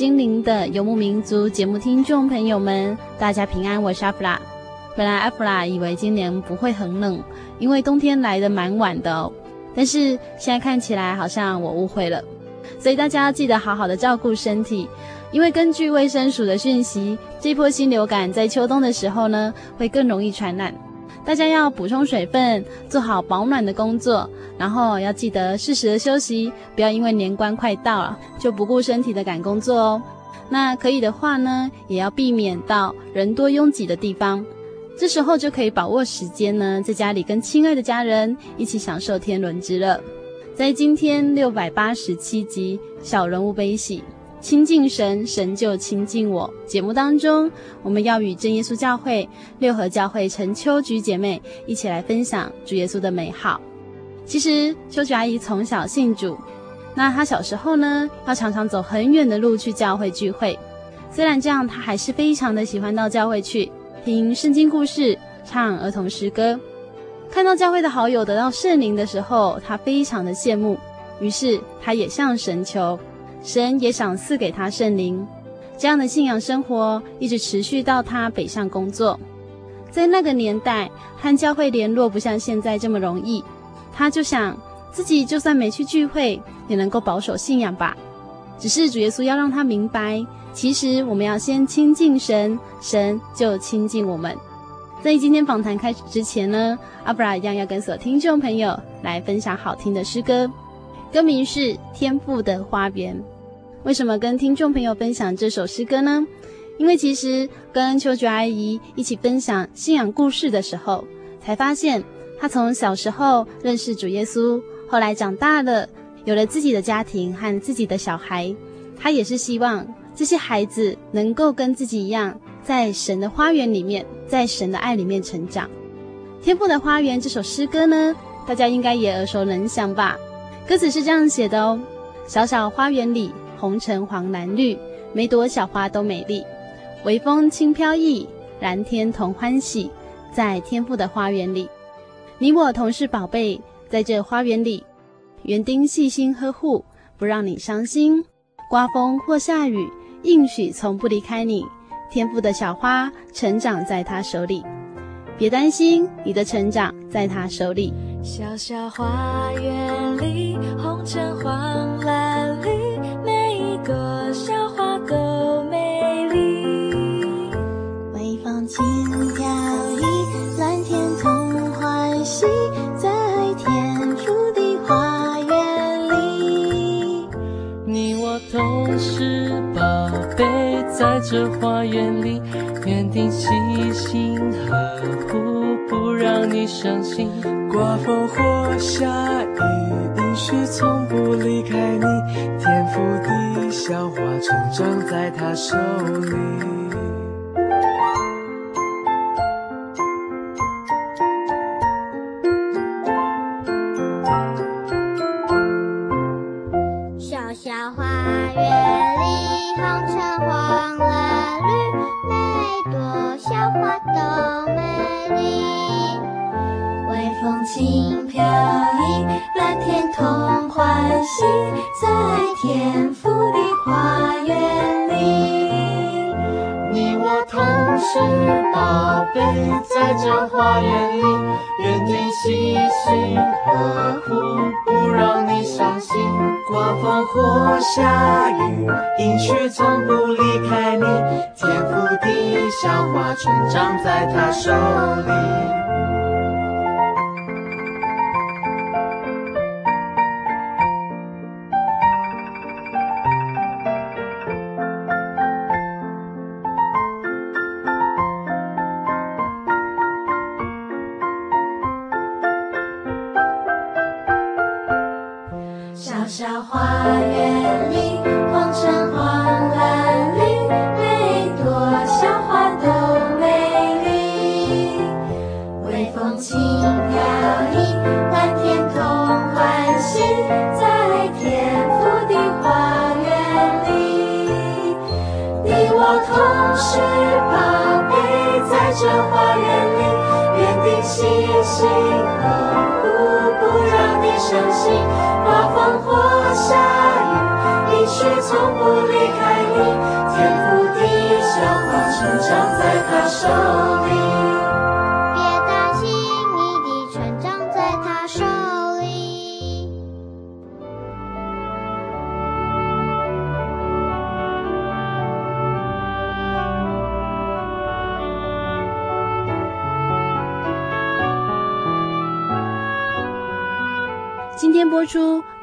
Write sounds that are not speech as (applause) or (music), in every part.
心灵的游牧民族节目听众朋友们，大家平安，我是阿弗拉。本来阿弗拉以为今年不会很冷，因为冬天来的蛮晚的哦。但是现在看起来好像我误会了，所以大家要记得好好的照顾身体，因为根据卫生署的讯息，这波新流感在秋冬的时候呢，会更容易传染。大家要补充水分，做好保暖的工作，然后要记得适时的休息，不要因为年关快到了就不顾身体的赶工作哦。那可以的话呢，也要避免到人多拥挤的地方，这时候就可以把握时间呢，在家里跟亲爱的家人一起享受天伦之乐。在今天六百八十七集《小人物悲喜》。亲近神，神就亲近我。节目当中，我们要与真耶稣教会六合教会陈秋菊姐妹一起来分享主耶稣的美好。其实秋菊阿姨从小信主，那她小时候呢，要常常走很远的路去教会聚会。虽然这样，她还是非常的喜欢到教会去听圣经故事、唱儿童诗歌。看到教会的好友得到圣灵的时候，她非常的羡慕，于是她也向神求。神也赏赐给他圣灵，这样的信仰生活一直持续到他北上工作。在那个年代，和教会联络不像现在这么容易。他就想，自己就算没去聚会，也能够保守信仰吧。只是主耶稣要让他明白，其实我们要先亲近神，神就亲近我们。在今天访谈开始之前呢，阿布拉一样要跟所有听众朋友来分享好听的诗歌。歌名是《天赋的花园》。为什么跟听众朋友分享这首诗歌呢？因为其实跟秋菊阿姨一起分享信仰故事的时候，才发现她从小时候认识主耶稣，后来长大了，有了自己的家庭和自己的小孩，她也是希望这些孩子能够跟自己一样，在神的花园里面，在神的爱里面成长。《天赋的花园》这首诗歌呢，大家应该也耳熟能详吧？歌词是这样写的哦：小小花园里，红橙黄蓝绿，每朵小花都美丽。微风轻飘逸，蓝天同欢喜，在天父的花园里，你我同是宝贝，在这花园里，园丁细心呵护，不让你伤心。刮风或下雨，应许从不离开你。天父的小花成长在他手里，别担心，你的成长在他手里。小小花园里，红橙黄蓝绿，每一朵小花都美丽。微风轻飘逸，蓝天同欢喜，在天父的花园里。你我都是宝贝，在这花园里，坚定细心呵护，不让你伤心。刮风或下雨，应许从不离开你。天赋的小花成长在他手里。轻飘逸，蓝天同欢喜，在天父的花园里。你我同是宝贝，在这花园里，愿你细心呵护，不让你伤心。刮风或下雨，阴雪从不离开你，天赋的小花成长在他手里。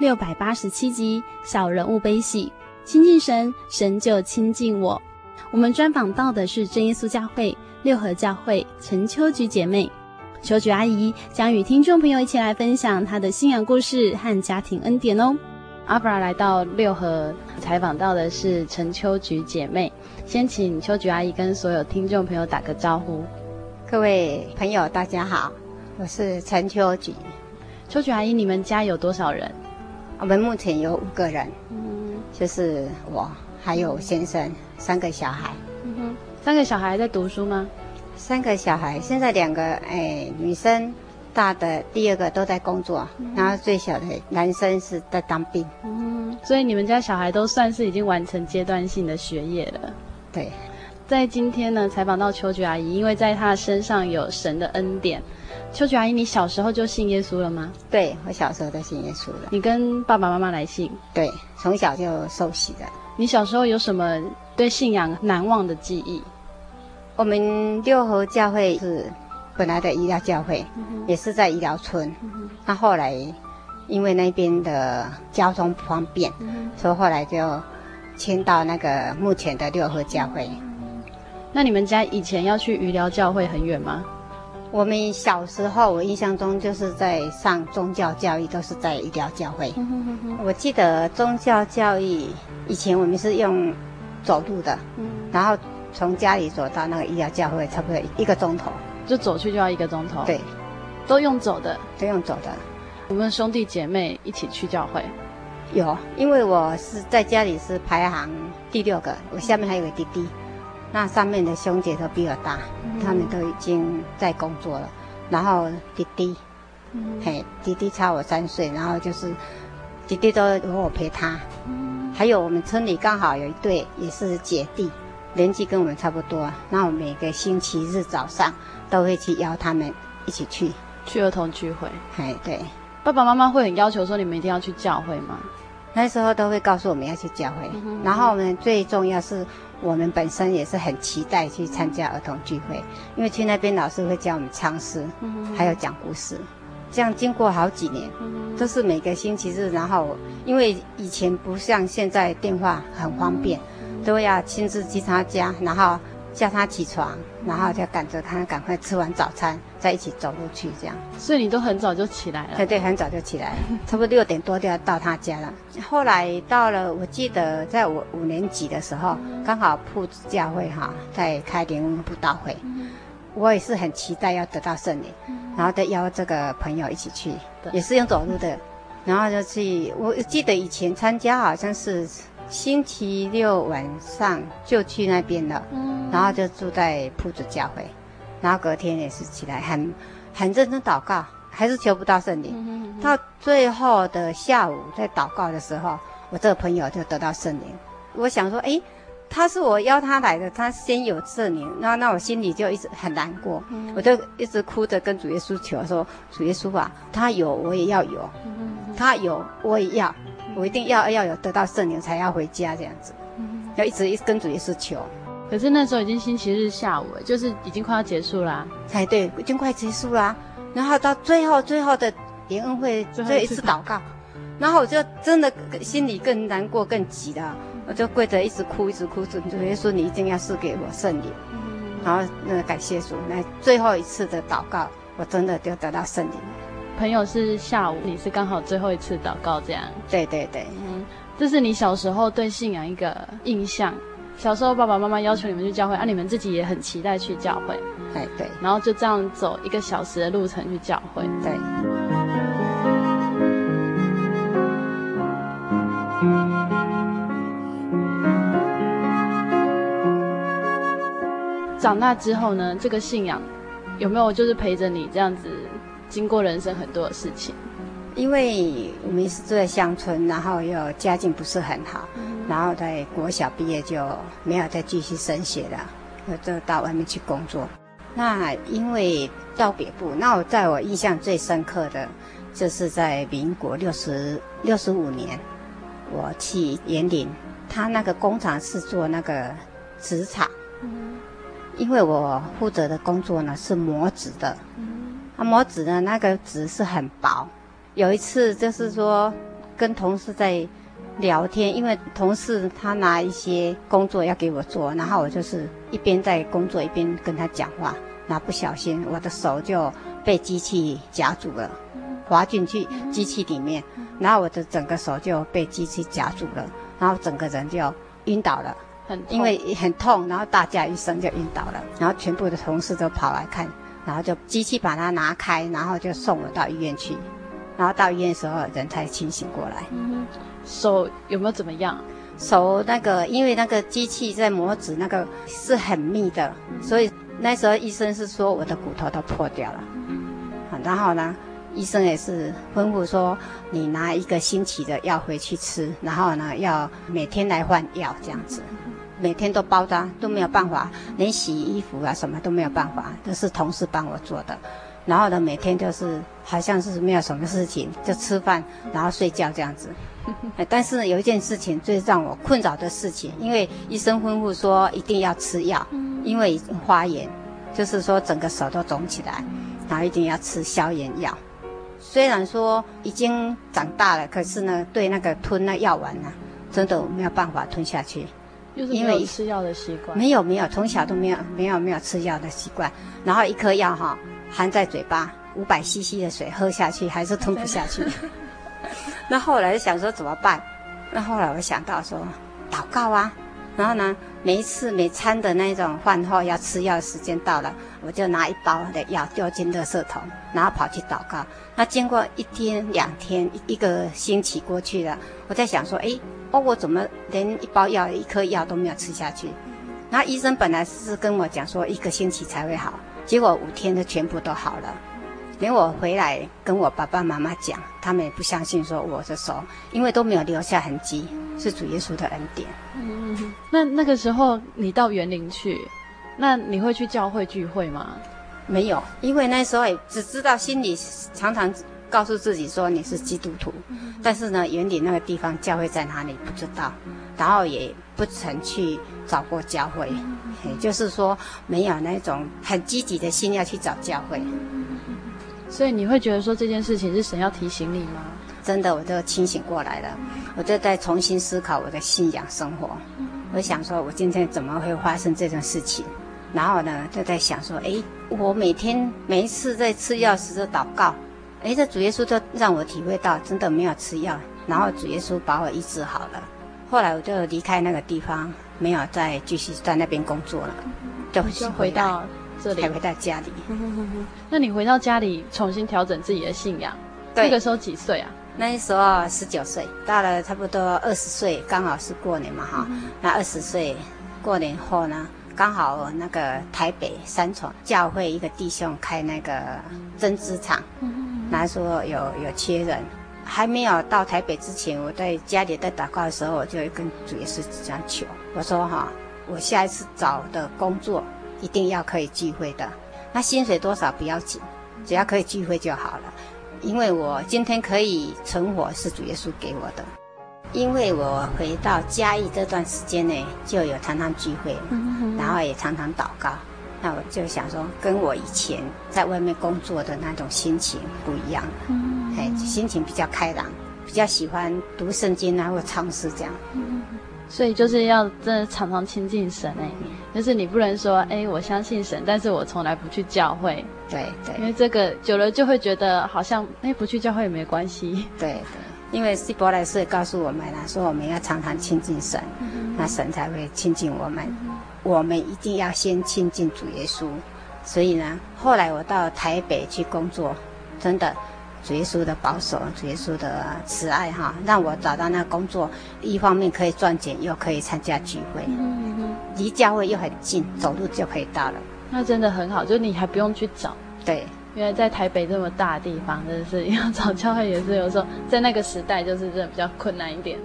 六百八十七集《小人物悲喜》，亲近神，神就亲近我。我们专访到的是真耶稣教会六合教会陈秋菊姐妹，秋菊阿姨将与听众朋友一起来分享她的信仰故事和家庭恩典哦。阿布拉来到六合采访到的是陈秋菊姐妹，先请秋菊阿姨跟所有听众朋友打个招呼。各位朋友，大家好，我是陈秋菊。秋菊阿姨，你们家有多少人？我们目前有五个人，嗯，就是我还有先生，三个小孩。嗯哼，三个小孩在读书吗？三个小孩，现在两个哎，女生大的第二个都在工作，嗯、然后最小的男生是在当兵。嗯，所以你们家小孩都算是已经完成阶段性的学业了。对，在今天呢，采访到秋菊阿姨，因为在她身上有神的恩典。秋菊阿姨，你小时候就信耶稣了吗？对，我小时候就信耶稣了。你跟爸爸妈妈来信？对，从小就受洗的。你小时候有什么对信仰难忘的记忆？我们六合教会是本来的医疗教会，嗯、也是在医疗村。那、嗯、后来因为那边的交通不方便，嗯、所以后来就迁到那个目前的六合教会。那你们家以前要去鱼寮教会很远吗？我们小时候，我印象中就是在上宗教教育，都是在医疗教会。嗯、哼哼哼，我记得宗教教育以前我们是用走路的，嗯、然后从家里走到那个医疗教会，差不多一个钟头，就走去就要一个钟头。对，都用走的，都用走的。我们兄弟姐妹一起去教会，有，因为我是在家里是排行第六个，我下面还有个弟弟。那上面的兄姐都比我大，嗯、他们都已经在工作了。然后弟弟，嗯、嘿，弟弟差我三岁，然后就是弟弟都由我陪他。嗯、还有我们村里刚好有一对也是姐弟，年纪跟我们差不多。那我每个星期日早上都会去邀他们一起去去儿童聚会。嘿，对，爸爸妈妈会很要求说你们一定要去教会吗？那时候都会告诉我们要去教会。然后我们最重要是。我们本身也是很期待去参加儿童聚会，因为去那边老师会教我们唱诗，还有讲故事。这样经过好几年，都是每个星期日，然后因为以前不像现在电话很方便，都要亲自去他家，然后叫他起床，然后就赶着他赶快吃完早餐。在一起走路去，这样，所以你都很早就起来了。对对，很早就起来了，(laughs) 差不多六点多就要到他家了。后来到了，我记得在我五年级的时候，刚好铺子教会哈在开灵恩布道会，我也是很期待要得到圣灵，然后再邀这个朋友一起去，也是用走路的，然后就去。我记得以前参加好像是星期六晚上就去那边了，然后就住在铺子教会。然后隔天也是起来很很认真祷告，还是求不到圣灵。嗯哼嗯哼，到最后的下午在祷告的时候，我这个朋友就得到圣灵。我想说，哎，他是我邀他来的，他先有圣灵，那那我心里就一直很难过，嗯、我就一直哭着跟主耶稣求说：主耶稣啊，他有我也要有，嗯、他有我也要，我一定要要有得到圣灵才要回家这样子，嗯、要一直一直跟主耶稣求。可是那时候已经星期日下午了，就是已经快要结束啦。哎，对，已经快结束啦。然后到最后最后的联恩会最后一次祷告，然后我就真的心里更难过更急了。我就跪着一直哭，一直哭，主耶稣，你一定要赐给我圣灵。嗯、然后那个感谢主，那最后一次的祷告，我真的就得到圣灵。朋友是下午，你是刚好最后一次祷告这样。对对对，嗯，这是你小时候对信仰一个印象。小时候爸爸妈妈要求你们去教会，啊，你们自己也很期待去教会。哎对，然后就这样走一个小时的路程去教会。对。长大之后呢，这个信仰有没有就是陪着你这样子经过人生很多的事情？因为我们是住在乡村，然后又家境不是很好，嗯、然后在国小毕业就没有再继续升学了，我就到外面去工作。那因为到北部，那我在我印象最深刻的，就是在民国六十六十五年，我去员林，他那个工厂是做那个纸厂。因为我负责的工作呢是磨纸的，啊磨纸呢那个纸是很薄。有一次就是说跟同事在聊天，因为同事他拿一些工作要给我做，然后我就是一边在工作一边跟他讲话，然后不小心我的手就被机器夹住了，滑进去机器里面，然后我的整个手就被机器夹住了，然后整个人就晕倒了。很因为很痛，然后大叫一声就晕倒了，然后全部的同事都跑来看，然后就机器把它拿开，然后就送我到医院去，然后到医院的时候人才清醒过来。嗯，手有没有怎么样？手那个因为那个机器在磨纸，那个是很密的，所以那时候医生是说我的骨头都破掉了。嗯，然后呢，医生也是吩咐说你拿一个星期的药回去吃，然后呢要每天来换药这样子。每天都包扎，都没有办法，连洗衣服啊什么都没有办法，都是同事帮我做的。然后呢，每天就是好像是没有什么事情，就吃饭，然后睡觉这样子。(laughs) 但是有一件事情最让我困扰的事情，因为医生吩咐说一定要吃药，因为发炎，就是说整个手都肿起来，然后一定要吃消炎药。虽然说已经长大了，可是呢，对那个吞那药丸呢，真的没有办法吞下去。因为吃药的习惯没有没有，从小都没有没有没有吃药的习惯，然后一颗药哈含在嘴巴，五百 CC 的水喝下去还是吞不下去。(laughs) 那后来想说怎么办？那后来我想到说祷告啊，然后呢，每一次每餐的那种饭后要吃药的时间到了，我就拿一包的药丢进垃圾桶，然后跑去祷告。那经过一天两天一个星期过去了，我在想说，哎。哦，我怎么连一包药、一颗药都没有吃下去？然后医生本来是跟我讲说一个星期才会好，结果五天的全部都好了。连我回来跟我爸爸妈妈讲，他们也不相信说我的手，因为都没有留下痕迹，是主耶稣的恩典。嗯，那那个时候你到园林去，那你会去教会聚会吗？没有，因为那时候也只知道心里常常。告诉自己说你是基督徒，但是呢，原点那个地方教会在哪里不知道，然后也不曾去找过教会，也就是说没有那种很积极的心要去找教会。所以你会觉得说这件事情是神要提醒你吗？真的，我就清醒过来了，我就在重新思考我的信仰生活。我想说，我今天怎么会发生这种事情？然后呢，就在想说，诶，我每天每一次在吃药时的祷告。哎，这主耶稣就让我体会到，真的没有吃药，然后主耶稣把我医治好了。后来我就离开那个地方，没有再继续在那边工作了，就回到这里，才回到家里。(laughs) 那你回到家里重新调整自己的信仰，那个时候几岁啊？那时候十九岁，到了差不多二十岁，刚好是过年嘛哈。那二十岁过年后呢，刚好那个台北三重教会一个弟兄开那个针织厂。那时候有有缺人，还没有到台北之前，我在家里在祷告的时候，我就跟主耶稣这样求，我说哈，我下一次找的工作一定要可以聚会的，那薪水多少不要紧，只要可以聚会就好了。因为我今天可以存活是主耶稣给我的，因为我回到嘉义这段时间呢，就有常常聚会，然后也常常祷告。那我就想说，跟我以前在外面工作的那种心情不一样了，哎，心情比较开朗，比较喜欢读圣经啊，或唱诗这样。嗯所以就是要真的常常亲近神哎，就是你不能说哎，我相信神，但是我从来不去教会。对对，因为这个久了就会觉得好像哎，不去教会也没关系。对对，因为希伯来书也告诉我们啊，说我们要常常亲近神，那神才会亲近我们。我们一定要先亲近主耶稣。所以呢，后来我到台北去工作，真的。主耶稣的保守，主耶稣的慈爱，哈，让我找到那工作，一方面可以赚钱，又可以参加聚会，离教会又很近，走路就可以到了。那真的很好，就你还不用去找。对，因为在台北这么大的地方，真的是 (laughs) 要找教会也是有时候在那个时代就是真的比较困难一点。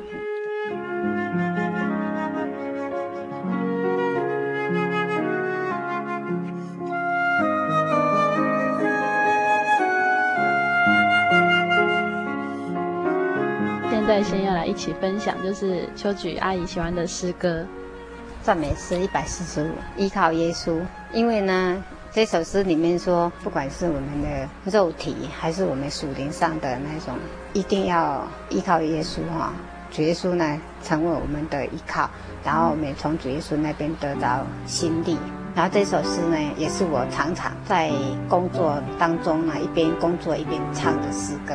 先要来一起分享，就是秋菊阿姨喜欢的诗歌，赞美诗一百四十五，依靠耶稣。因为呢，这首诗里面说，不管是我们的肉体，还是我们属灵上的那种，一定要依靠耶稣哈。主耶稣呢，成为我们的依靠，然后我们从主耶稣那边得到新力。然后这首诗呢，也是我常常在工作当中呢，一边工作一边唱的诗歌。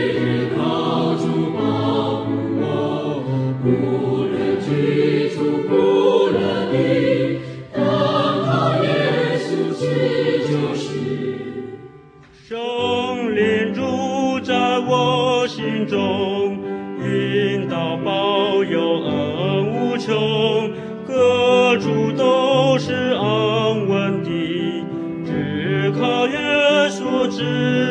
处都是安稳的只靠耶稣之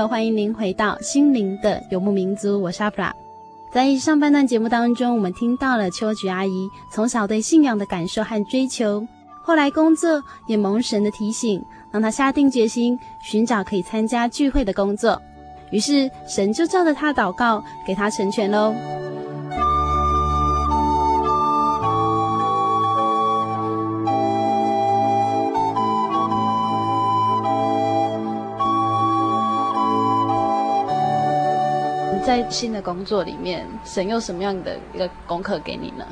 友，欢迎您回到心灵的游牧民族，我是阿普拉。在上半段节目当中，我们听到了秋菊阿姨从小对信仰的感受和追求，后来工作也蒙神的提醒，让她下定决心寻找可以参加聚会的工作。于是神就照着她祷告，给她成全喽。在新的工作里面，神有什么样的一个功课给你呢？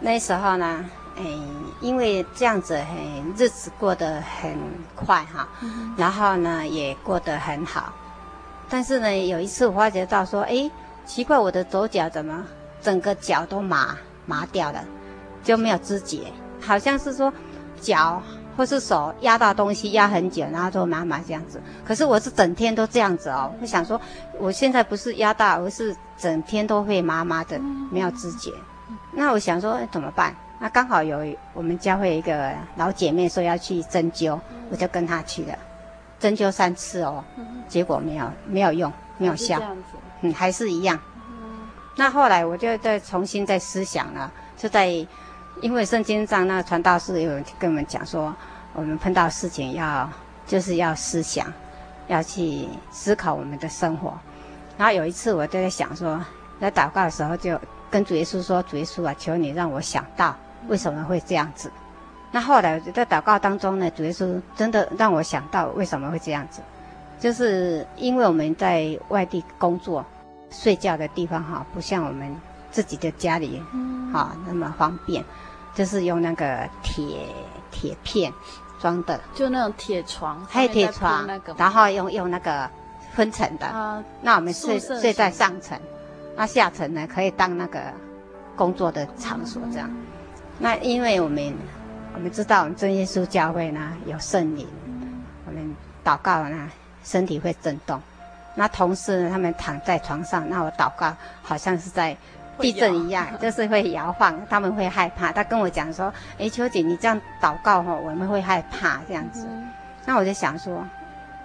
那时候呢，哎，因为这样子，很日子过得很快哈，嗯、然后呢也过得很好。但是呢，有一次我发觉到说，哎，奇怪，我的左脚怎么整个脚都麻麻掉了，就没有知觉，好像是说脚。或是手压到东西压很久，然后就麻麻这样子。可是我是整天都这样子哦。我想说，我现在不是压大，而是整天都会麻麻的，没有知觉。那我想说怎么办？那刚好有我们教会一个老姐妹说要去针灸，我就跟她去了，针灸三次哦，结果没有没有用，没有效，嗯，还是一样。那后来我就再重新再思想了，就在。因为圣经上那个传道士有跟我们讲说，我们碰到事情要就是要思想，要去思考我们的生活。然后有一次我就在想说，在祷告的时候就跟主耶稣说：“主耶稣啊，求你让我想到为什么会这样子。”那后来在祷告当中呢，主耶稣真的让我想到为什么会这样子，就是因为我们在外地工作，睡觉的地方哈，不像我们自己的家里，哈那么方便。就是用那个铁铁片装的，就那种铁床，还有铁床，然后用用那个分层的。啊，那我们睡睡在上层，那下层呢可以当那个工作的场所这样。嗯、那因为我们我们知道我们真耶稣教会呢有圣灵，嗯、我们祷告呢身体会震动。那同事呢他们躺在床上，那我祷告好像是在。地震一样，(laughs) 就是会摇晃，他们会害怕。他跟我讲说：“哎，秋姐，你这样祷告哈，我们会害怕这样子。嗯”那我就想说：“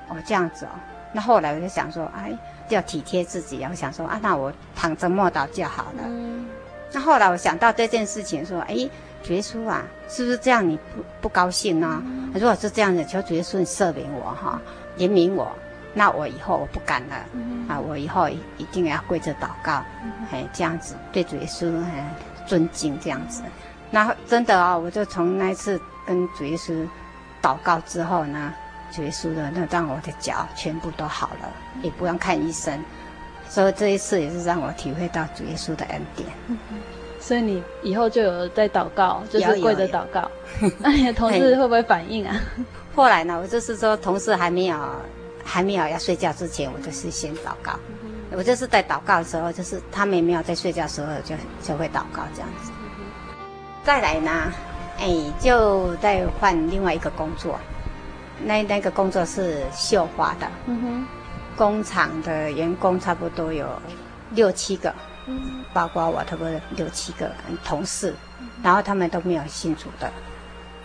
哦，这样子哦。”那后来我就想说：“哎，要体贴自己。”我想说：“啊，那我躺着默祷就好了。嗯”那后来我想到这件事情，说：“哎，主耶稣啊，是不是这样你不不高兴呢？嗯、如果是这样子，求主耶稣赦免我哈，怜悯我。”那我以后我不敢了，嗯、啊，我以后一定要跪着祷告，嗯、哼嘿，这样子对主耶稣很尊敬，这样子。那真的啊、哦，我就从那次跟主耶稣祷告之后呢，主耶稣的，那让我的脚全部都好了，也不用看医生。所以这一次也是让我体会到主耶稣的恩典。所以你以后就有在祷告，就是跪着祷告。(laughs) 那你的同事会不会反应啊？(laughs) 后来呢，我就是说，同事还没有还没有要睡觉之前，我就是先祷告。我就是在祷告的时候，就是他们没有在睡觉的时候就，就就会祷告这样子。再来呢，哎，就再换另外一个工作。那那个工作是绣花的，嗯哼，工厂的员工差不多有六七个，嗯，包括我差不多六七个同事，然后他们都没有信主的。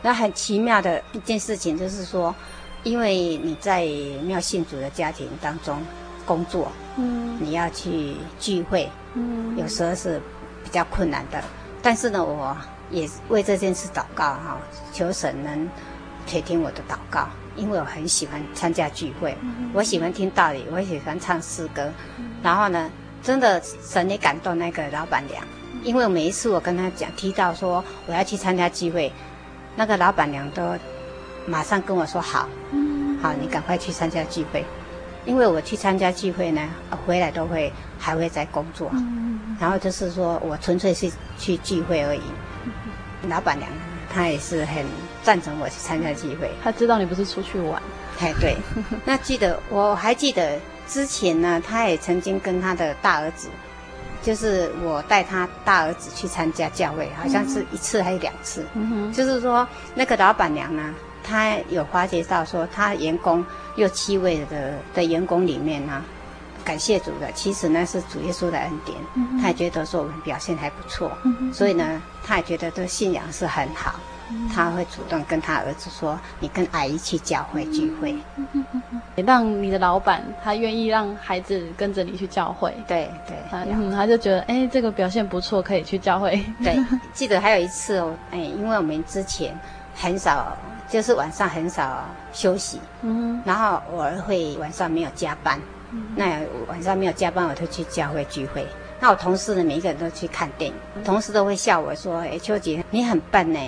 那很奇妙的一件事情就是说，因为你在没有信主的家庭当中工作，嗯，你要去聚会，嗯，有时候是比较困难的。但是呢，我也为这件事祷告哈，求神能垂听我的祷告。因为我很喜欢参加聚会，我喜欢听道理，我也喜欢唱诗歌。然后呢，真的神也感动那个老板娘，因为每一次我跟她讲提到说我要去参加聚会，那个老板娘都马上跟我说好，好，你赶快去参加聚会。因为我去参加聚会呢，回来都会还会在工作，然后就是说我纯粹是去聚会而已。老板娘她也是很。赞成我去参加聚会，她知道你不是出去玩，哎，对。(laughs) 那记得我还记得之前呢，她也曾经跟她的大儿子，就是我带他大儿子去参加教会，好像是一次还是两次。嗯。就是说那个老板娘呢，她有发觉到说，他员工六七位的的员工里面呢，感谢主的，其实呢是主耶稣的恩典。嗯。他也觉得说我们表现还不错。嗯。所以呢，他也觉得这信仰是很好。他会主动跟他儿子说：“你跟阿姨去教会聚会。”也让你的老板他愿意让孩子跟着你去教会。对对，嗯，他就觉得哎，这个表现不错，可以去教会。对，(laughs) 记得还有一次哦，哎，因为我们之前很少，就是晚上很少休息，嗯，然后偶尔会晚上没有加班，嗯那晚上没有加班，我就去教会聚会。那我同事呢，每一个人都去看电影，同事都会笑我说：“哎，秋姐，你很笨呢。”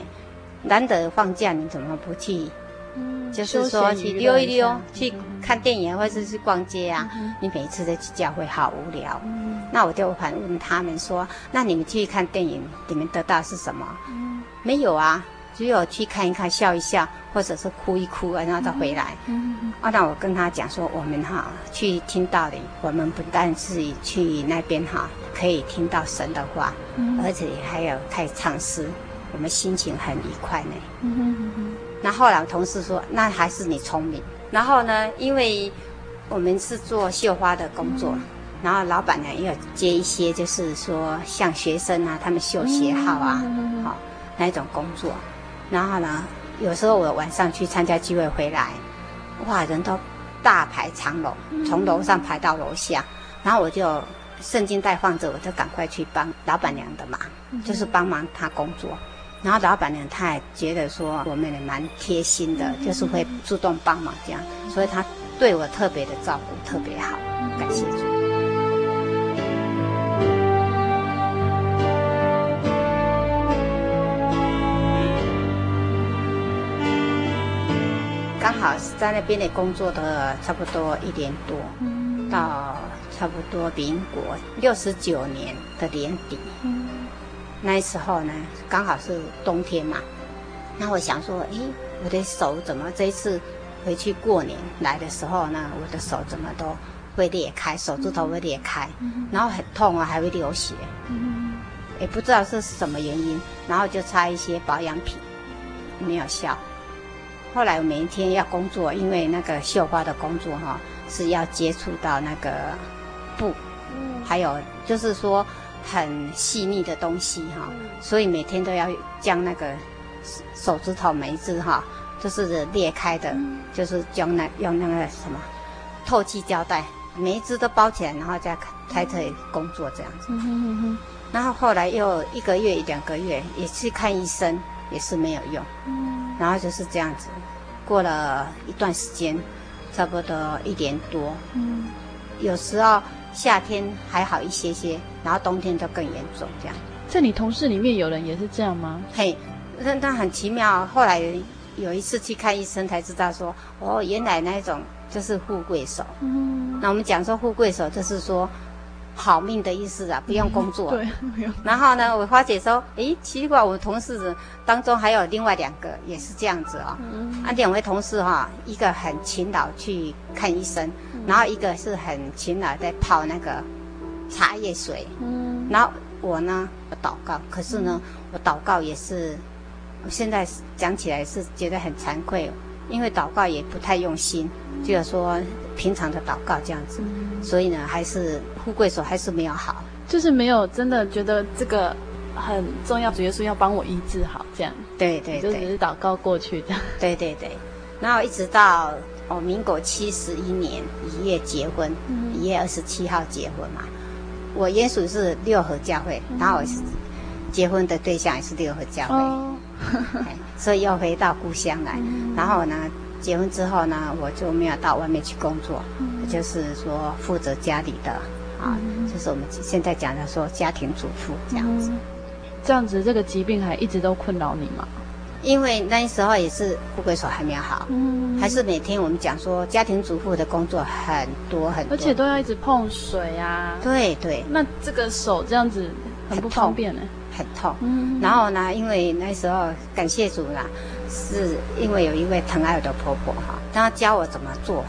难得放假，你怎么不去？嗯，就是说去溜一溜，去看电影，或者是去逛街啊。嗯、你每一次都去教会，好无聊。嗯、那我就反问他们说：“那你们去看电影，你们得到是什么？”嗯、没有啊，只有去看一看，笑一笑，或者是哭一哭，然后再回来。嗯嗯、啊，那我跟他讲说：“我们哈去听道理，我们不但是去那边哈可以听到神的话，嗯、而且还有可以唱诗。”我们心情很愉快呢。嗯嗯嗯哼。那后来同事说：“那还是你聪明。”然后呢，因为我们是做绣花的工作，嗯、然后老板娘也有接一些，就是说像学生啊，他们绣鞋号啊，好、嗯哼哦、那一种工作。然后呢，有时候我晚上去参加聚会回来，哇，人都大排长龙，从楼上排到楼下。然后我就圣经带放着，我就赶快去帮老板娘的忙，嗯、就是帮忙她工作。然后老板娘她也觉得说我们也蛮贴心的，就是会主动帮忙这样，所以她对我特别的照顾特别好，感谢主。在那边的工作的差不多一年多，到差不多民国六十九年的年底。那时候呢，刚好是冬天嘛，那我想说，诶，我的手怎么这一次回去过年来的时候呢，我的手怎么都会裂开，手指头会裂开，然后很痛啊，还会流血，也不知道是什么原因，然后就擦一些保养品，没有效。后来我每一天要工作，因为那个绣花的工作哈，是要接触到那个布，还有就是说。很细腻的东西哈，所以每天都要将那个手指头每一只哈，就是裂开的，就是将那用那个什么透气胶带，每一只都包起来，然后再才可以工作这样子。然后后来又一个月一两个月也去看医生，也是没有用。嗯。然后就是这样子，过了一段时间，差不多一年多。嗯。有时候。夏天还好一些些，然后冬天就更严重，这样。在你同事里面有人也是这样吗？嘿，那那很奇妙。后来有一次去看医生才知道说，哦，原来那种就是富贵手。嗯，那我们讲说富贵手，就是说。好命的意思啊，不用工作。对。然后呢，我发觉说，诶，奇怪，我同事当中还有另外两个也是这样子哦。嗯。啊，两位同事哈，一个很勤劳去看医生，然后一个是很勤劳在泡那个茶叶水。嗯。然后我呢，我祷告，可是呢，我祷告也是，我现在讲起来是觉得很惭愧，因为祷告也不太用心，就是说。平常的祷告这样子，嗯、所以呢，还是富贵手还是没有好，就是没有真的觉得这个很重要，主耶稣要帮我医治好这样。对对对，就只是祷告过去这样。对对对，然后一直到哦，民国七十一年一月结婚，嗯、一月二十七号结婚嘛。我原属是六合教会，嗯、然后我是结婚的对象也是六合教会，哦、(laughs) 所以又回到故乡来，嗯、然后呢。结婚之后呢，我就没有到外面去工作，嗯、就是说负责家里的啊，嗯、就是我们现在讲的说家庭主妇这样子。这样子，这个疾病还一直都困扰你吗？因为那时候也是富贵手还没有好，嗯，还是每天我们讲说家庭主妇的工作很多很多，而且都要一直碰水啊。对对。那这个手这样子很不方便呢？很痛。嗯。然后呢，因为那时候感谢主啦。是因为有一位疼爱我的婆婆哈，她教我怎么做，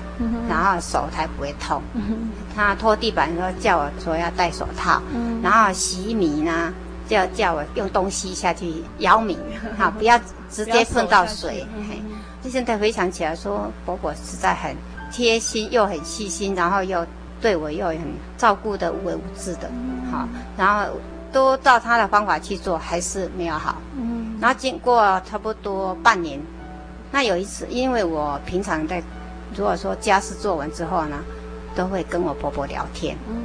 然后手才不会痛。嗯、她拖地板的时候叫我说要戴手套，嗯、然后洗米呢，就要叫我用东西下去舀米，哈，不要直接碰到水。就现在回想起来说，婆婆实在很贴心，又很细心，然后又对我又很照顾的无微无至的，好，然后都照他的方法去做，还是没有好。嗯。然后经过差不多半年，那有一次，因为我平常在，如果说家事做完之后呢，都会跟我婆婆聊天，嗯，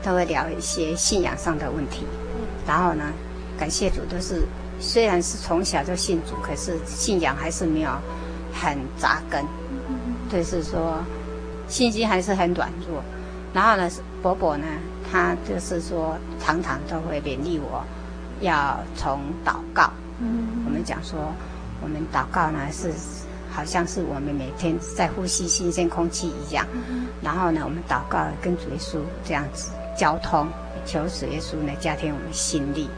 都会聊一些信仰上的问题，嗯，然后呢，感谢主，都是虽然是从小就信主，可是信仰还是没有很扎根，嗯，就是说信心还是很软弱。然后呢，婆婆呢，她就是说常常都会勉励我，要从祷告。嗯，我们讲说，我们祷告呢是，好像是我们每天在呼吸新鲜空气一样。嗯，然后呢，我们祷告跟主耶稣这样子交通，求主耶稣呢加添我们心力。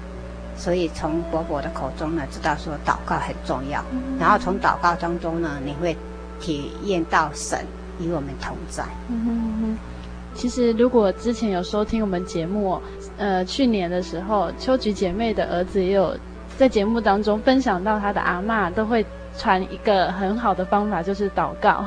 所以从伯伯的口中呢，知道说祷告很重要。嗯，然后从祷告当中呢，你会体验到神与我们同在。嗯哼哼。其实如果之前有收听我们节目，呃，去年的时候，秋菊姐妹的儿子也有。在节目当中分享到，他的阿嬷都会传一个很好的方法，就是祷告。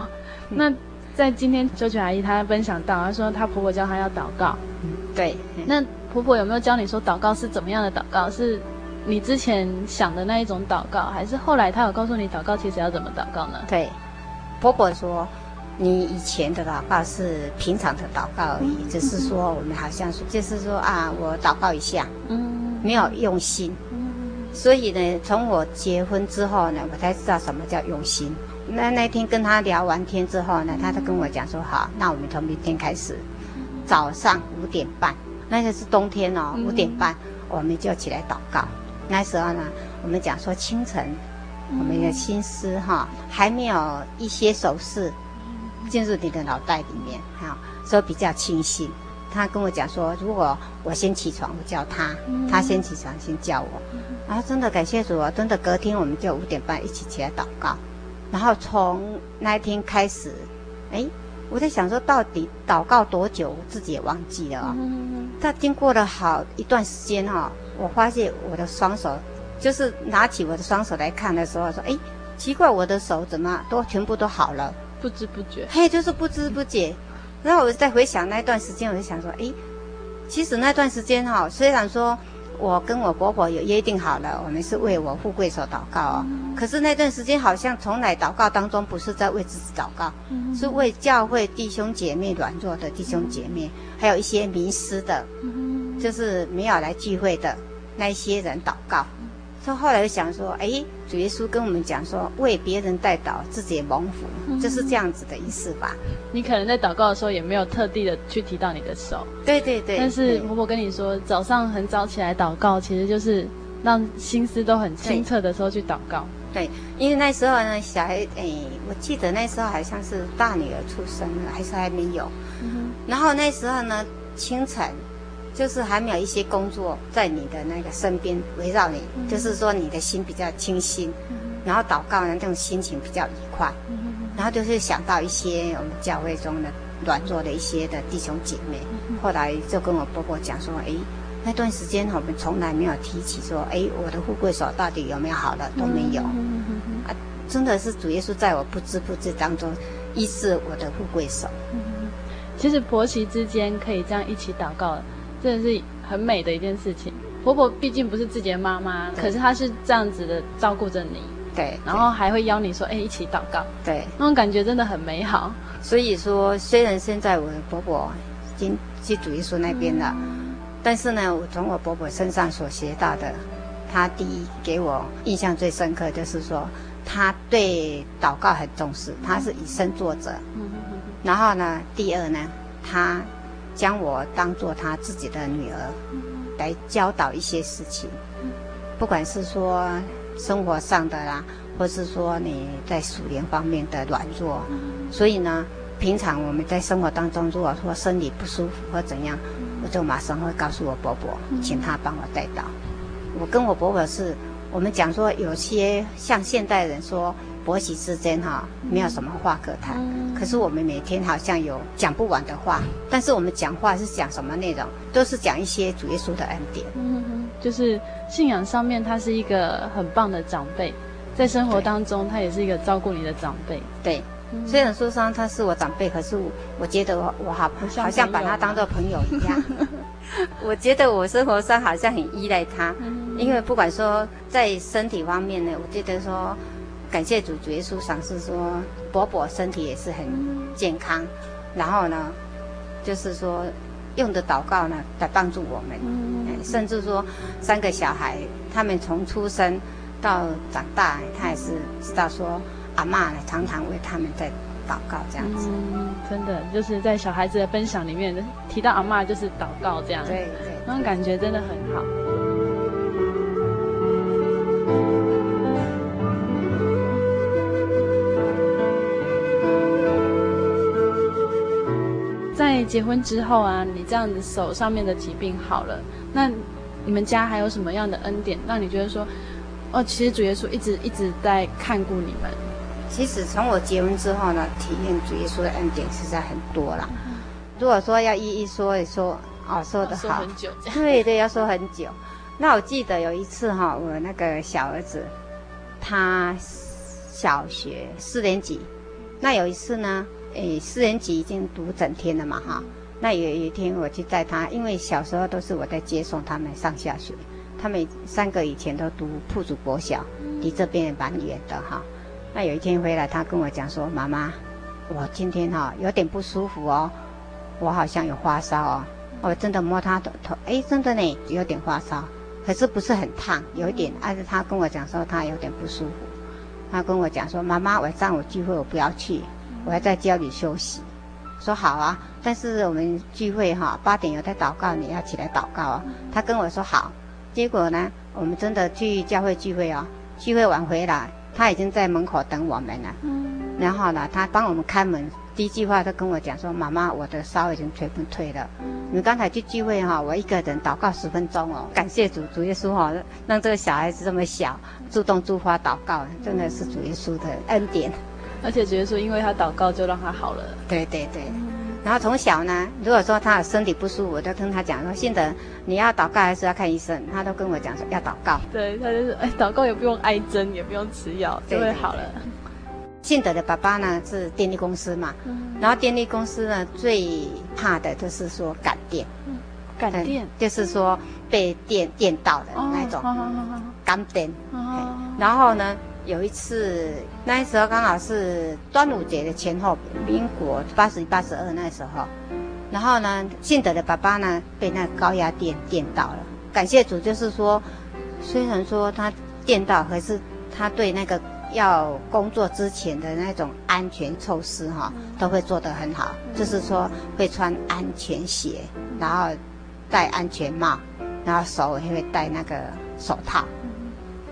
嗯、那在今天秋菊阿姨她分享到，她说她婆婆教她要祷告。嗯，对。那婆婆有没有教你说祷告是怎么样的祷告？是你之前想的那一种祷告，还是后来她有告诉你祷告其实要怎么祷告呢？对，婆婆说你以前的祷告是平常的祷告而已，嗯、只是说我们好像说就是说啊，我祷告一下，嗯，没有用心。所以呢，从我结婚之后呢，我才知道什么叫用心。那那天跟他聊完天之后呢，他就跟我讲说：“好，那我们从明天开始，早上五点半，那个是冬天哦，五点半我们就起来祷告。那时候呢，我们讲说清晨，我们的心思哈还没有一些手势进入你的脑袋里面哈，所以比较清醒。”他跟我讲说，如果我先起床，我叫他；他先起床，先叫我。然后真的感谢主啊！真的隔天我们就五点半一起起来祷告。然后从那一天开始，哎，我在想说，到底祷告多久？我自己也忘记了啊。但经过了好一段时间哈，我发现我的双手，就是拿起我的双手来看的时候，说，哎，奇怪，我的手怎么都全部都好了？不知不觉，嘿，就是不知不觉。然后我再回想那段时间，我就想说，诶，其实那段时间哈，虽然说我跟我婆婆有约定好了，我们是为我富贵所祷告哦，可是那段时间好像从来祷告当中不是在为自己祷告，是为教会弟兄姐妹软弱的弟兄姐妹，还有一些迷失的，就是没有来聚会的那一些人祷告。所以后来就想说，哎，主耶稣跟我们讲说，为别人代祷，自己也蒙福，嗯、就是这样子的意思吧。你可能在祷告的时候也没有特地的去提到你的手，对对对。但是婆婆跟你说，早上很早起来祷告，其实就是让心思都很清澈的时候去祷告。对，因为那时候呢，小孩哎，我记得那时候好像是大女儿出生了，还是还没有。嗯、然后那时候呢，清晨就是还没有一些工作在你的那个身边围绕你，嗯、就是说你的心比较清新，嗯、然后祷告呢，这种心情比较愉快。嗯、然后就是想到一些我们教会中的软弱的一些的弟兄姐妹，嗯、后来就跟我婆婆讲说，哎。那段时间我们从来没有提起说，哎，我的富贵手到底有没有好了，都没有。啊，真的是主耶稣在我不知不觉当中医治我的富贵手。其实婆媳之间可以这样一起祷告，真的是很美的一件事情。婆婆毕竟不是自己的妈妈，可是她是这样子的照顾着你，对，然后还会邀你说，哎，一起祷告，对，那种感觉真的很美好。所以说，虽然现在我的婆婆已经去主耶稣那边了。嗯但是呢，我从我婆婆身上所学到的，她第一给我印象最深刻就是说，她对祷告很重视，她是以身作则。然后呢，第二呢，他将我当做他自己的女儿，来教导一些事情，不管是说生活上的啦，或是说你在属灵方面的软弱。所以呢，平常我们在生活当中，如果说身体不舒服或怎样。我就马上会告诉我伯伯，请他帮我带到。我跟我伯伯是，我们讲说有些像现代人说婆媳之间哈没有什么话可谈，可是我们每天好像有讲不完的话。但是我们讲话是讲什么内容？都是讲一些主耶稣的恩典。嗯哼，就是信仰上面他是一个很棒的长辈，在生活当中他也是一个照顾你的长辈。对。虽然说上他是我长辈，可是我我觉得我我好好像把他当做朋友一样。(laughs) 我觉得我生活上好像很依赖他，因为不管说在身体方面呢，我觉得说感谢主主耶稣赏赐说伯伯身体也是很健康，然后呢，就是说用的祷告呢来帮助我们，甚至说三个小孩他们从出生到长大，他也是知道说。阿嬷呢，常常为他们在祷告，这样子。嗯，真的就是在小孩子的分享里面提到阿嬷，就是祷告这样。对对，那种感觉真的很好。结婚之后啊，你这样子手上面的疾病好了，那你们家还有什么样的恩典，让你觉得说，哦，其实主耶稣一直一直在看顾你们？其实从我结婚之后呢，体验主耶稣的恩典实在很多了。如果说要一一说一说，哦，说得好，说很久，对对，要说很久。那我记得有一次哈，我那个小儿子，他小学四年级，那有一次呢，诶，四年级已经读整天了嘛哈。那有一天我去带他，因为小时候都是我在接送他们上下学，他们三个以前都读铺主国小，离这边也蛮远的哈。那有一天回来，他跟我讲说：“妈妈，我今天哈、哦、有点不舒服哦，我好像有发烧哦。我真的摸他的头，哎，真的呢，有点发烧，可是不是很烫，有一点。但是他跟我讲说他有点不舒服。他跟我讲说：妈妈，晚上我聚会我不要去，我还在家里休息。说好啊，但是我们聚会哈、哦、八点有在祷告，你要起来祷告啊。他跟我说好。结果呢，我们真的去教会聚会哦，聚会晚回来。”他已经在门口等我们了，嗯，然后呢，他帮我们开门，第一句话他跟我讲说：“妈妈，我的烧已经退不退了？你们刚才去聚会哈，我一个人祷告十分钟哦，感谢主，主耶稣哈，让这个小孩子这么小，自动自发祷告，真的是主耶稣的恩典。而且主耶稣因为他祷告就让他好了，对对对。然后从小呢，如果说他有身体不舒服，我都跟他讲说：信德，你要祷告还是要看医生？他都跟我讲说要祷告。对，他就是哎，祷告也不用挨针，也不用吃药，就会好了。信德的爸爸呢是电力公司嘛，嗯、然后电力公司呢最怕的就是说感电，感电就是说被电电到的那种，感电。然后呢？有一次，那时候刚好是端午节的前后，民国八十一、八十二那时候，然后呢，信德的爸爸呢被那高压电电到了。感谢主，就是说，虽然说他电到，可是他对那个要工作之前的那种安全措施哈，都会做得很好。就是说，会穿安全鞋，然后戴安全帽，然后手也会戴那个手套，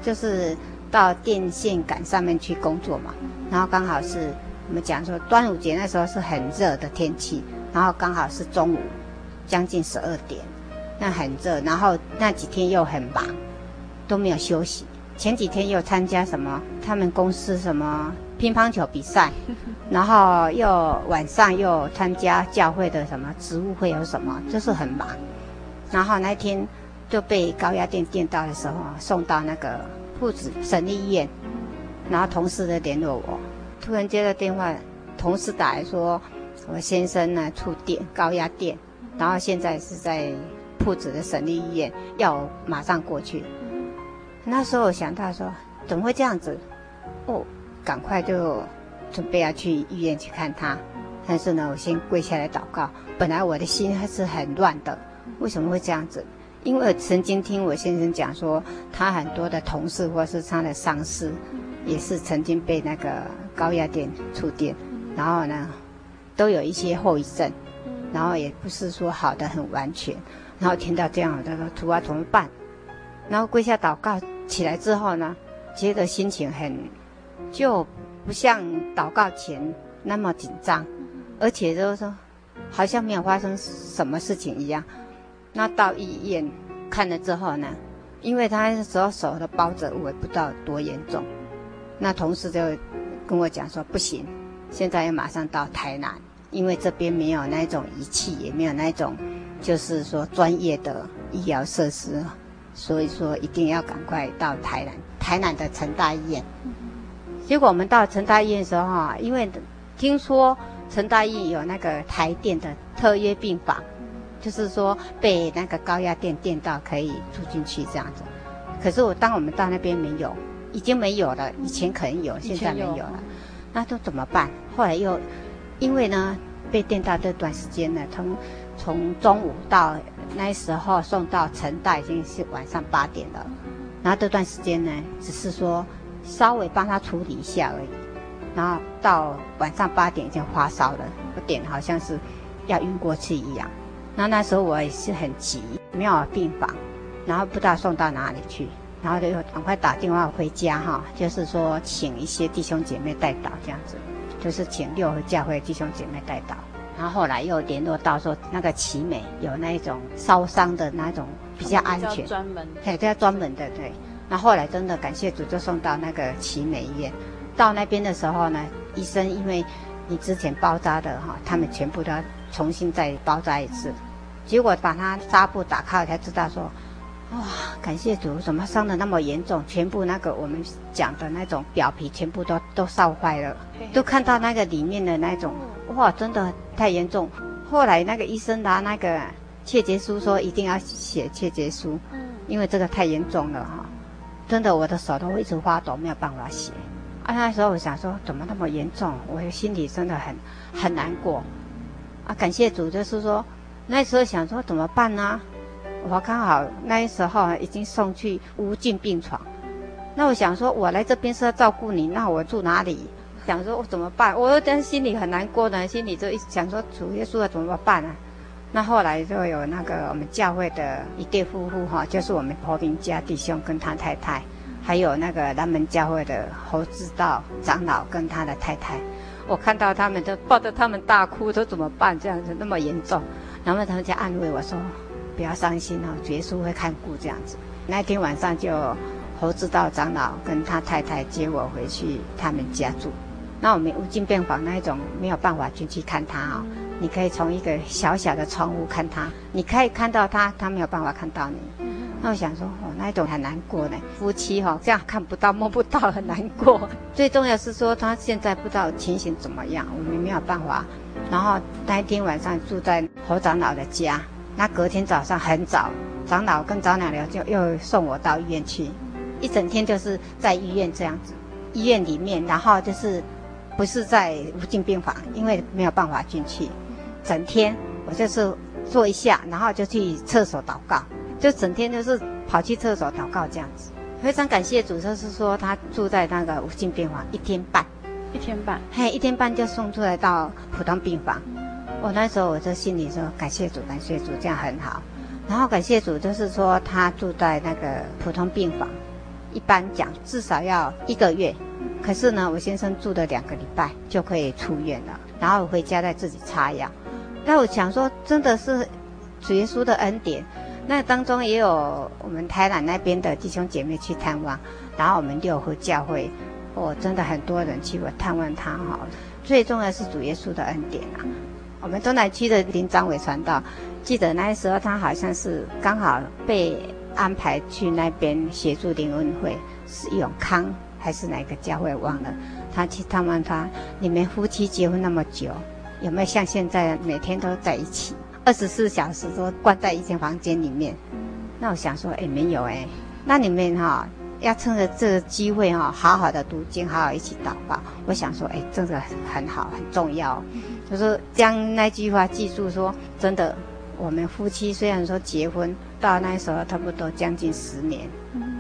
就是。到电线杆上面去工作嘛，然后刚好是我们讲说端午节那时候是很热的天气，然后刚好是中午将近十二点，那很热，然后那几天又很忙，都没有休息。前几天又参加什么他们公司什么乒乓球比赛，(laughs) 然后又晚上又参加教会的什么职务会有什么，就是很忙。然后那天就被高压电电到的时候送到那个。铺子省立医院，然后同事的联络我，突然接到电话，同事打来说，我先生呢触电高压电，然后现在是在铺子的省立医院，要马上过去。那时候我想到说，怎么会这样子？哦，赶快就准备要去医院去看他。但是呢，我先跪下来祷告。本来我的心还是很乱的，为什么会这样子？因为曾经听我先生讲说，他很多的同事或是他的上司，也是曾经被那个高压电触电，然后呢，都有一些后遗症，然后也不是说好的很完全，然后听到这样，他说：“主啊，怎么办？”然后跪下祷告起来之后呢，觉得心情很，就不像祷告前那么紧张，而且就是说，好像没有发生什么事情一样。那到医院看了之后呢，因为他那时候手的包着，我也不知道多严重。那同事就跟我讲说，不行，现在要马上到台南，因为这边没有那种仪器，也没有那种就是说专业的医疗设施，所以说一定要赶快到台南，台南的成大医院。结果我们到成大医院的时候哈，因为听说成大医院有那个台电的特约病房。就是说被那个高压电电到可以住进去这样子，可是我当我们到那边没有，已经没有了。以前可能有，现在没有了。那都怎么办？后来又因为呢被电到这段时间呢，从从中午到那时候送到成大已经是晚上八点了。然后这段时间呢，只是说稍微帮他处理一下而已。然后到晚上八点已经发烧了，我点好像是要晕过去一样。那那时候我也是很急，没有病房，然后不知道送到哪里去，然后就赶快打电话回家哈，就是说请一些弟兄姐妹代祷这样子，就是请六合教会弟兄姐妹代祷。然后后来又联络到说那个奇美有那一种烧伤的那种比较安全，专门，对，这专门的对。那后，后来真的感谢主，就送到那个奇美医院。到那边的时候呢，医生因为你之前包扎的哈，他们全部都要重新再包扎一次。结果把他纱布打开，才知道说，哇，感谢主，怎么伤的那么严重？全部那个我们讲的那种表皮全部都都烧坏了，都看到那个里面的那种，哇，真的太严重。后来那个医生拿那个切结书说一定要写切结书，因为这个太严重了哈，真的我的手都一直发抖，没有办法写。啊，那时候我想说，怎么那么严重？我心里真的很很难过。啊，感谢主，就是说。那时候想说怎么办呢？我刚好那时候已经送去无菌病床。那我想说，我来这边是要照顾你，那我住哪里？想说我怎么办？我真心里很难过呢，心里就一直想说主耶稣要怎么办啊？那后来就有那个我们教会的一对夫妇哈，就是我们和平家弟兄跟他太太，还有那个南门教会的侯志道长老跟他的太太。我看到他们都抱着他们大哭，说怎么办？这样子那么严重。然后他们就安慰我说：“不要伤心哦，耶稣会看顾这样子。”那天晚上就侯知道长老跟他太太接我回去他们家住。那我们无尽病房那一种没有办法进去看他啊、哦，你可以从一个小小的窗户看他，你可以看到他，他没有办法看到你。那我想说，哦，那一种很难过呢，夫妻哈、哦、这样看不到摸不到，很难过。最重要是说他现在不知道情形怎么样，我们没有办法。然后那一天晚上住在侯长老的家，那隔天早上很早，长老跟长老聊就又送我到医院去，一整天就是在医院这样子，医院里面，然后就是不是在无菌病房，因为没有办法进去，整天我就是坐一下，然后就去厕所祷告，就整天就是跑去厕所祷告这样子。非常感谢主，就是说他住在那个无菌病房一天半。一天半，嘿，一天半就送出来到普通病房。我那时候我就心里说感谢主，感谢主，这样很好。然后感谢主，就是说他住在那个普通病房，一般讲至少要一个月，可是呢，我先生住了两个礼拜就可以出院了，然后回家再自己擦药。那我想说，真的是主耶稣的恩典。那当中也有我们台南那边的弟兄姐妹去探望，然后我们六合教会，哦，真的很多人去我探望他哈。最重要是主耶稣的恩典啊。我们东南区的林章伟传道，记得那时候他好像是刚好被。安排去那边协助灵恩会，是永康还是哪个教会忘了？他去探望他，你们夫妻结婚那么久，有没有像现在每天都在一起，二十四小时都关在一间房间里面？那我想说，哎，没有哎。那你们哈要趁着这个机会哈，好好的读经，好好一起祷告。我想说，哎，这个很好，很重要。就是将那句话记住，说真的。我们夫妻虽然说结婚到那时候差不多将近十年，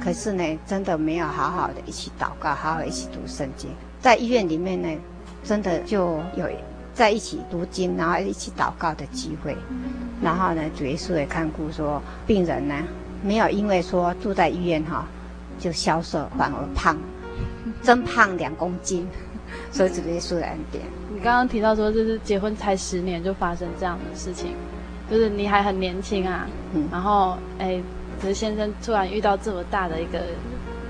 可是呢，真的没有好好的一起祷告，好好一起读圣经。在医院里面呢，真的就有在一起读经，然后一起祷告的机会。然后呢，主耶稣也看顾说，病人呢没有因为说住在医院哈就消瘦，反而胖，增胖两公斤。(laughs) 所以主耶稣的恩典。你刚刚提到说，就是结婚才十年就发生这样的事情。就是你还很年轻啊，嗯，然后哎，只是先生突然遇到这么大的一个，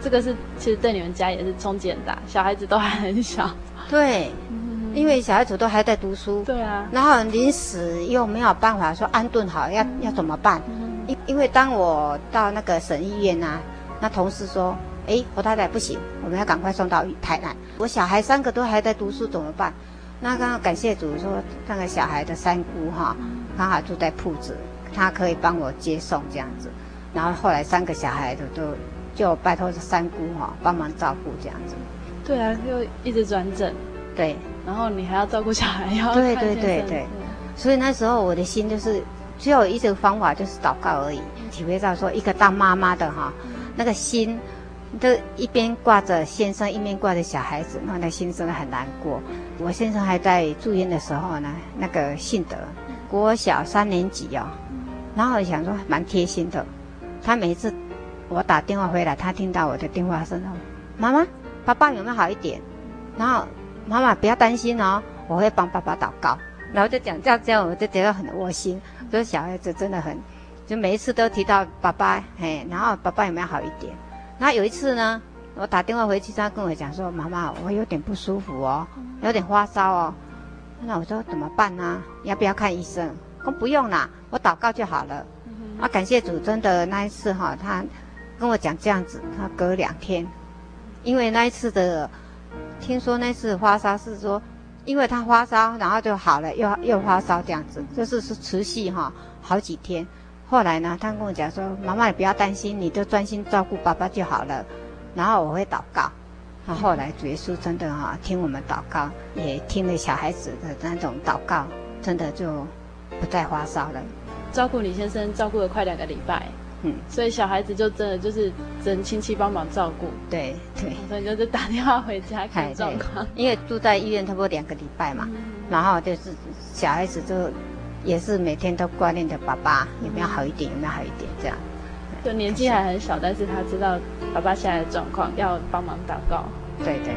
这个是其实对你们家也是冲击很大，小孩子都还很小，对，嗯，因为小孩子都还在读书，对啊，然后临时又没有办法说安顿好，要要怎么办？因，嗯，因为当我到那个省医院啊，那同事说，哎，侯太太不行，我们要赶快送到台南，我小孩三个都还在读书，怎么办？那刚刚感谢主说，那个小孩的三姑哈。刚好住在铺子，他可以帮我接送这样子，然后后来三个小孩子都就拜托这三姑哈帮忙照顾这样子。对啊，就一直转诊。对，然后你还要照顾小孩，要对对对对。所以那时候我的心就是只有一种方法，就是祷告而已。体会到说，一个当妈妈的哈，那个心都一边挂着先生，一边挂着小孩子，那那心真的很难过。我先生还在住院的时候呢，那个信德。国小三年级哦，然后我想说蛮贴心的，他每次我打电话回来，他听到我的电话声哦，妈妈，爸爸有没有好一点？然后妈妈不要担心哦，我会帮爸爸祷告。然后就讲这样这样，我就觉得很窝心。所以小孩子真的很，就每一次都提到爸爸，嘿，然后爸爸有没有好一点？然后有一次呢，我打电话回去，他跟我讲说，妈妈，我有点不舒服哦，有点发烧哦。那我说怎么办呢？要不要看医生？说不用啦，我祷告就好了。嗯、啊，感谢主，真的那一次哈，他跟我讲这样子，他隔两天，因为那一次的，听说那次发烧是说，因为他发烧，然后就好了，又又发烧这样子，就是是持续哈好几天。后来呢，他跟我讲说，妈妈你不要担心，你就专心照顾爸爸就好了，然后我会祷告。那后来主耶稣真的哈听我们祷告，也听了小孩子的那种祷告，真的就不再发烧了。照顾李先生照顾了快两个礼拜，嗯，所以小孩子就真的就是真亲戚帮忙照顾。对对，所以就是打电话回家看状况。因为住在医院差不多两个礼拜嘛，嗯、然后就是小孩子就也是每天都挂念着爸爸有没有好一点，有没有好一点这样。就年纪还很小，但是他知道爸爸现在的状况，要帮忙祷告。对对。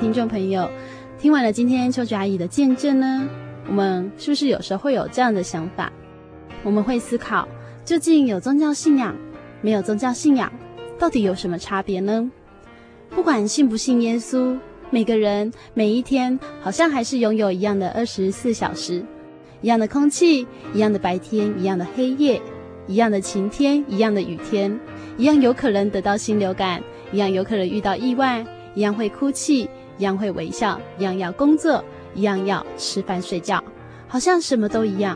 听众朋友，听完了今天秋菊阿姨的见证呢，我们是不是有时候会有这样的想法？我们会思考，究竟有宗教信仰，没有宗教信仰，到底有什么差别呢？不管信不信耶稣，每个人每一天好像还是拥有一样的二十四小时，一样的空气，一样的白天，一样的黑夜，一样的晴天，一样的雨天，一样有可能得到心流感，一样有可能遇到意外，一样会哭泣，一样会微笑，一样要工作，一样要吃饭睡觉，好像什么都一样。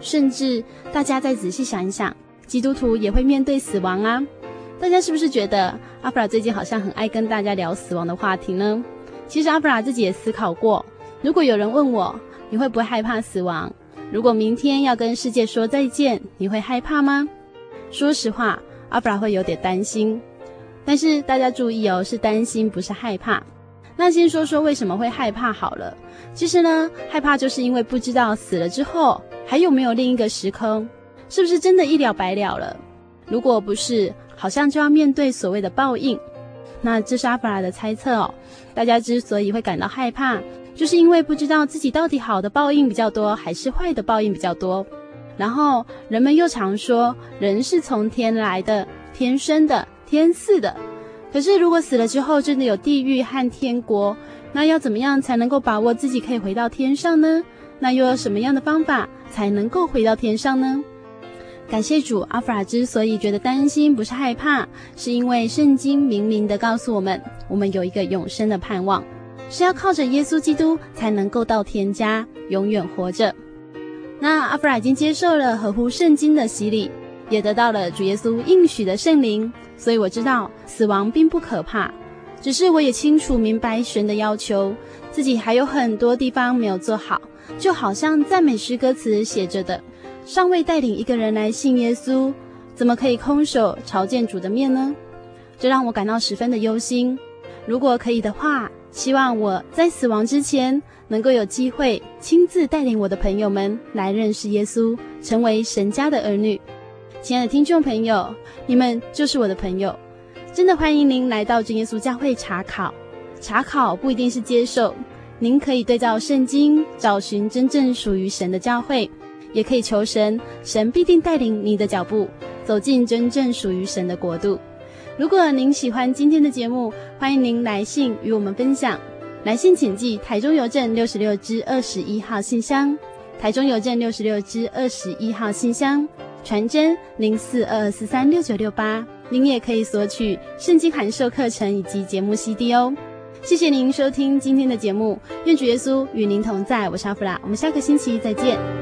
甚至大家再仔细想一想，基督徒也会面对死亡啊。大家是不是觉得阿弗拉最近好像很爱跟大家聊死亡的话题呢？其实阿弗拉自己也思考过，如果有人问我，你会不会害怕死亡？如果明天要跟世界说再见，你会害怕吗？说实话，阿弗拉会有点担心。但是大家注意哦，是担心，不是害怕。那先说说为什么会害怕好了。其实呢，害怕就是因为不知道死了之后还有没有另一个时空，是不是真的一了百了了？如果不是，好像就要面对所谓的报应。那这是阿弗拉的猜测哦。大家之所以会感到害怕，就是因为不知道自己到底好的报应比较多，还是坏的报应比较多。然后人们又常说，人是从天来的，天生的，天赐的。可是如果死了之后真的有地狱和天国，那要怎么样才能够把握自己可以回到天上呢？那又有什么样的方法才能够回到天上呢？感谢主，阿弗拉之所以觉得担心，不是害怕，是因为圣经明明的告诉我们，我们有一个永生的盼望，是要靠着耶稣基督才能够到天家，永远活着。那阿弗拉已经接受了合乎圣经的洗礼，也得到了主耶稣应许的圣灵，所以我知道死亡并不可怕，只是我也清楚明白神的要求，自己还有很多地方没有做好，就好像赞美诗歌词写着的。尚未带领一个人来信耶稣，怎么可以空手朝见主的面呢？这让我感到十分的忧心。如果可以的话，希望我在死亡之前能够有机会亲自带领我的朋友们来认识耶稣，成为神家的儿女。亲爱的听众朋友，你们就是我的朋友，真的欢迎您来到真耶稣教会查考。查考不一定是接受，您可以对照圣经，找寻真正属于神的教会。也可以求神，神必定带领你的脚步走进真正属于神的国度。如果您喜欢今天的节目，欢迎您来信与我们分享。来信请寄台中邮政六十六支二十一号信箱，台中邮政六十六支二十一号信箱，传真零四二四三六九六八。您也可以索取圣经函授课程以及节目 CD 哦。谢谢您收听今天的节目，愿主耶稣与您同在。我是阿弗拉，我们下个星期再见。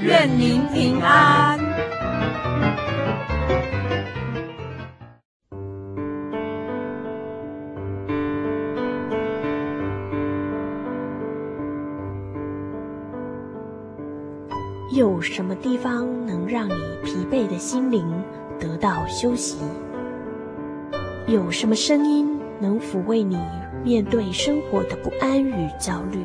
愿您平安。有什么地方能让你疲惫的心灵得到休息？有什么声音能抚慰你？面对生活的不安与焦虑，